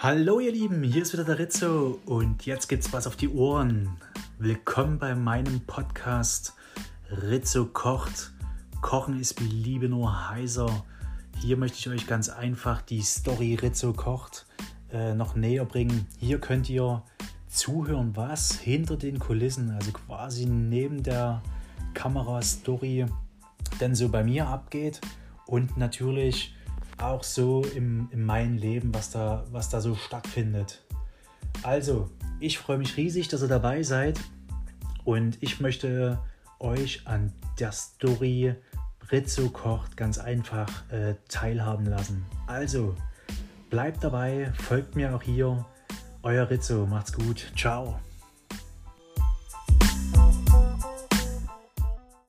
Hallo ihr Lieben, hier ist wieder der Rizzo und jetzt gibt's was auf die Ohren. Willkommen bei meinem Podcast Rizzo kocht. Kochen ist wie Liebe nur heißer. Hier möchte ich euch ganz einfach die Story Rizzo kocht äh, noch näher bringen. Hier könnt ihr zuhören, was hinter den Kulissen, also quasi neben der Kamera-Story, denn so bei mir abgeht und natürlich auch so im, in meinem Leben, was da, was da so stattfindet. Also, ich freue mich riesig, dass ihr dabei seid und ich möchte euch an der Story Rizzo kocht ganz einfach äh, teilhaben lassen. Also, bleibt dabei, folgt mir auch hier. Euer Rizzo, macht's gut. Ciao.